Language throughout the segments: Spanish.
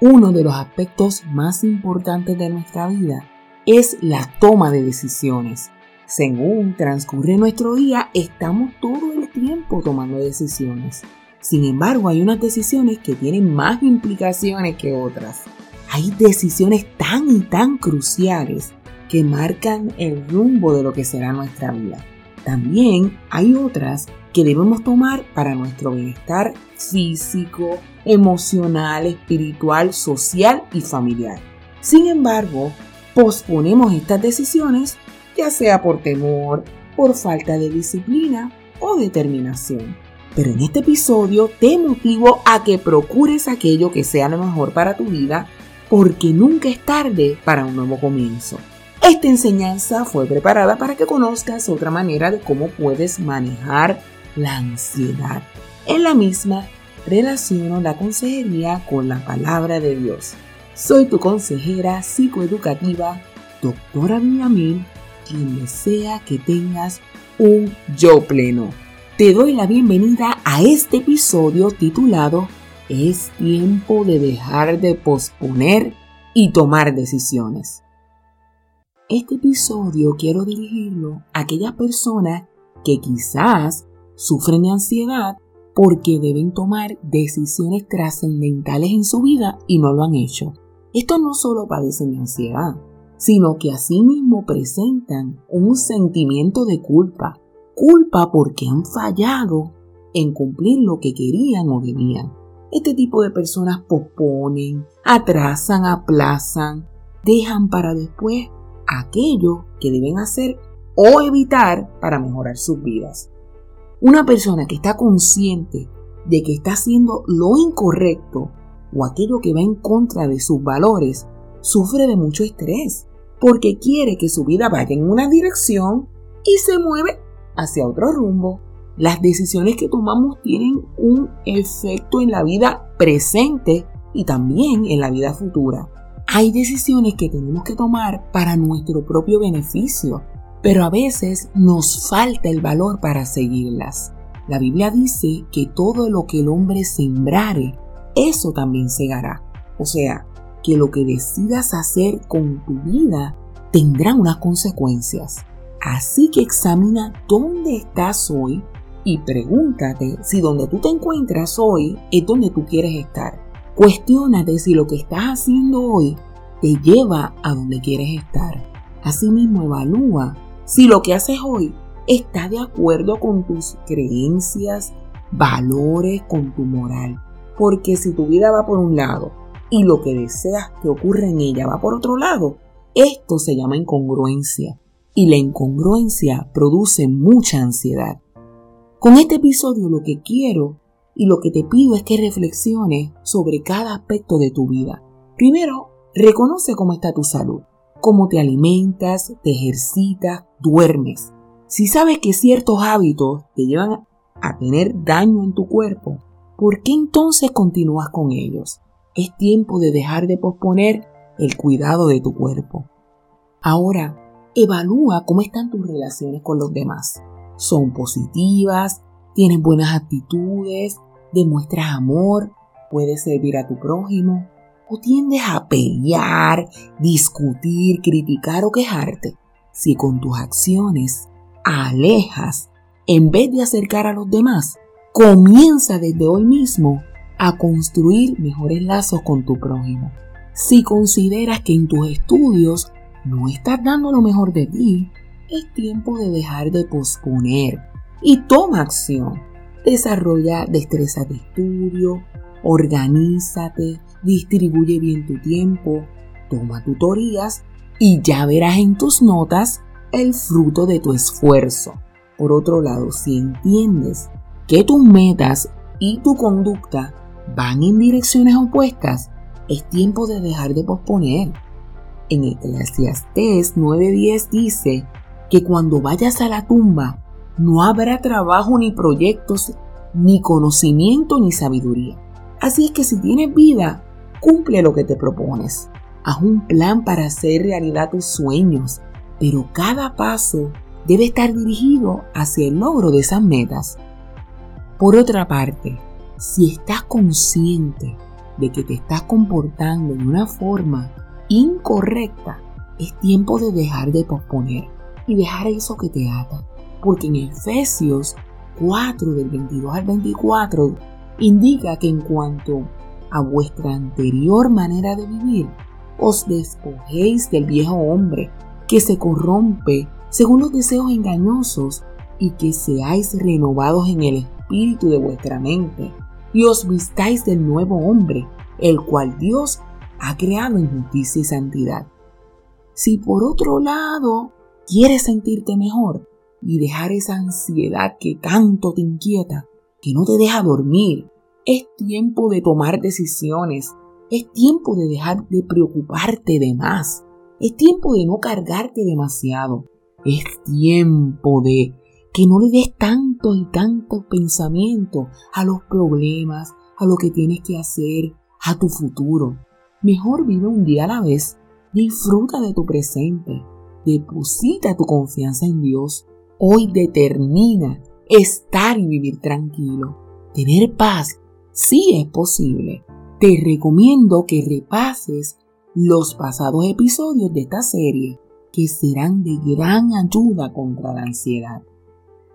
uno de los aspectos más importantes de nuestra vida es la toma de decisiones. Según transcurre nuestro día, estamos todo el tiempo tomando decisiones. Sin embargo, hay unas decisiones que tienen más implicaciones que otras. Hay decisiones tan y tan cruciales que marcan el rumbo de lo que será nuestra vida. También hay otras que debemos tomar para nuestro bienestar físico, emocional, espiritual, social y familiar. Sin embargo, posponemos estas decisiones ya sea por temor, por falta de disciplina o determinación. Pero en este episodio te motivo a que procures aquello que sea lo mejor para tu vida porque nunca es tarde para un nuevo comienzo. Esta enseñanza fue preparada para que conozcas otra manera de cómo puedes manejar la ansiedad. En la misma relaciono la consejería con la palabra de Dios. Soy tu consejera psicoeducativa, doctora Benjamín, quien desea que tengas un yo pleno. Te doy la bienvenida a este episodio titulado Es tiempo de dejar de posponer y tomar decisiones. Este episodio quiero dirigirlo a aquellas personas que quizás sufren de ansiedad porque deben tomar decisiones trascendentales en su vida y no lo han hecho. Esto no solo padecen de ansiedad, sino que asimismo presentan un sentimiento de culpa, culpa porque han fallado en cumplir lo que querían o debían. Este tipo de personas posponen, atrasan, aplazan, dejan para después aquello que deben hacer o evitar para mejorar sus vidas. Una persona que está consciente de que está haciendo lo incorrecto o aquello que va en contra de sus valores, sufre de mucho estrés porque quiere que su vida vaya en una dirección y se mueve hacia otro rumbo. Las decisiones que tomamos tienen un efecto en la vida presente y también en la vida futura. Hay decisiones que tenemos que tomar para nuestro propio beneficio, pero a veces nos falta el valor para seguirlas. La Biblia dice que todo lo que el hombre sembrare, eso también segará. O sea, que lo que decidas hacer con tu vida tendrá unas consecuencias. Así que examina dónde estás hoy y pregúntate si donde tú te encuentras hoy es donde tú quieres estar. Cuestiónate si lo que estás haciendo hoy te lleva a donde quieres estar. Asimismo, evalúa si lo que haces hoy está de acuerdo con tus creencias, valores, con tu moral. Porque si tu vida va por un lado y lo que deseas que ocurra en ella va por otro lado, esto se llama incongruencia y la incongruencia produce mucha ansiedad. Con este episodio lo que quiero y lo que te pido es que reflexiones sobre cada aspecto de tu vida. Primero, reconoce cómo está tu salud, cómo te alimentas, te ejercitas, duermes. Si sabes que ciertos hábitos te llevan a tener daño en tu cuerpo, ¿por qué entonces continúas con ellos? Es tiempo de dejar de posponer el cuidado de tu cuerpo. Ahora, evalúa cómo están tus relaciones con los demás. ¿Son positivas? ¿Tienes buenas actitudes? ¿Demuestras amor? ¿Puedes servir a tu prójimo? ¿O tiendes a pelear, discutir, criticar o quejarte? Si con tus acciones alejas en vez de acercar a los demás, comienza desde hoy mismo a construir mejores lazos con tu prójimo. Si consideras que en tus estudios no estás dando lo mejor de ti, es tiempo de dejar de posponer y toma acción. Desarrolla destrezas de estudio, organízate, distribuye bien tu tiempo, toma tutorías y ya verás en tus notas el fruto de tu esfuerzo. Por otro lado, si entiendes que tus metas y tu conducta van en direcciones opuestas, es tiempo de dejar de posponer. En Eclesiastés 9:10 dice que cuando vayas a la tumba no habrá trabajo ni proyectos, ni conocimiento ni sabiduría. Así es que si tienes vida, cumple lo que te propones. Haz un plan para hacer realidad tus sueños, pero cada paso debe estar dirigido hacia el logro de esas metas. Por otra parte, si estás consciente de que te estás comportando de una forma incorrecta, es tiempo de dejar de posponer y dejar eso que te ata. Porque en Efesios 4 del 22 al 24 indica que en cuanto a vuestra anterior manera de vivir, os despojéis del viejo hombre que se corrompe según los deseos engañosos y que seáis renovados en el espíritu de vuestra mente y os vistáis del nuevo hombre, el cual Dios ha creado en justicia y santidad. Si por otro lado quieres sentirte mejor y dejar esa ansiedad que tanto te inquieta, que no te deja dormir, es tiempo de tomar decisiones, es tiempo de dejar de preocuparte de más, es tiempo de no cargarte demasiado, es tiempo de que no le des tanto y tanto pensamiento a los problemas, a lo que tienes que hacer, a tu futuro. Mejor vive un día a la vez, disfruta de tu presente, deposita tu confianza en Dios. Hoy determina estar y vivir tranquilo, tener paz sí es posible. Te recomiendo que repases los pasados episodios de esta serie que serán de gran ayuda contra la ansiedad.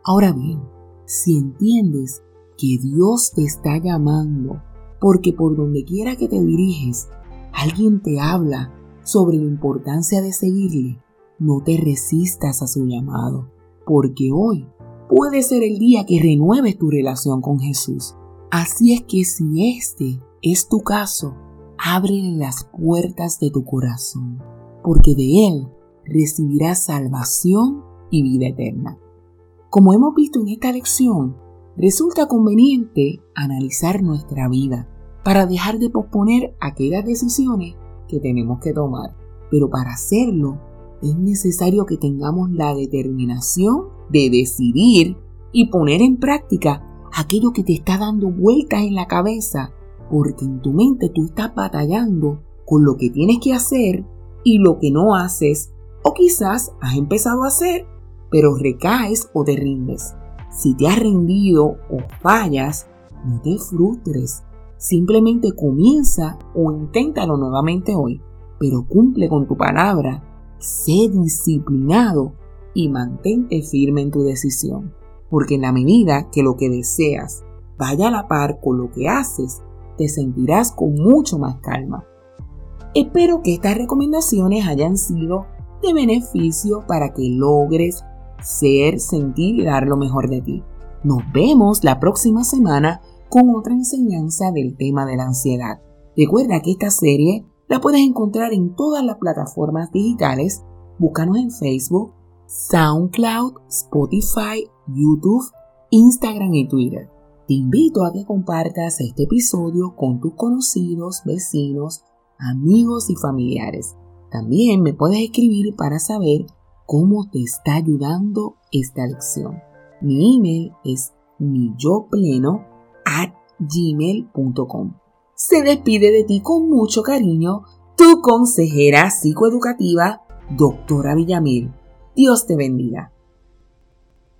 Ahora bien, si entiendes que Dios te está llamando, porque por donde quiera que te diriges, alguien te habla sobre la importancia de seguirle, no te resistas a su llamado, porque hoy puede ser el día que renueves tu relación con Jesús Así es que si este es tu caso, abre las puertas de tu corazón, porque de él recibirás salvación y vida eterna. Como hemos visto en esta lección, resulta conveniente analizar nuestra vida para dejar de posponer aquellas decisiones que tenemos que tomar. Pero para hacerlo es necesario que tengamos la determinación de decidir y poner en práctica aquello que te está dando vueltas en la cabeza, porque en tu mente tú estás batallando con lo que tienes que hacer y lo que no haces, o quizás has empezado a hacer, pero recaes o te rindes. Si te has rendido o fallas, no te frustres. Simplemente comienza o inténtalo nuevamente hoy, pero cumple con tu palabra, sé disciplinado y mantente firme en tu decisión porque en la medida que lo que deseas vaya a la par con lo que haces, te sentirás con mucho más calma. Espero que estas recomendaciones hayan sido de beneficio para que logres ser, sentir y dar lo mejor de ti. Nos vemos la próxima semana con otra enseñanza del tema de la ansiedad. Recuerda que esta serie la puedes encontrar en todas las plataformas digitales. Búscanos en Facebook, SoundCloud, Spotify, YouTube, Instagram y Twitter. Te invito a que compartas este episodio con tus conocidos, vecinos, amigos y familiares. También me puedes escribir para saber cómo te está ayudando esta lección. Mi email es miyopleno at gmail.com. Se despide de ti con mucho cariño tu consejera psicoeducativa, doctora Villamil. Dios te bendiga.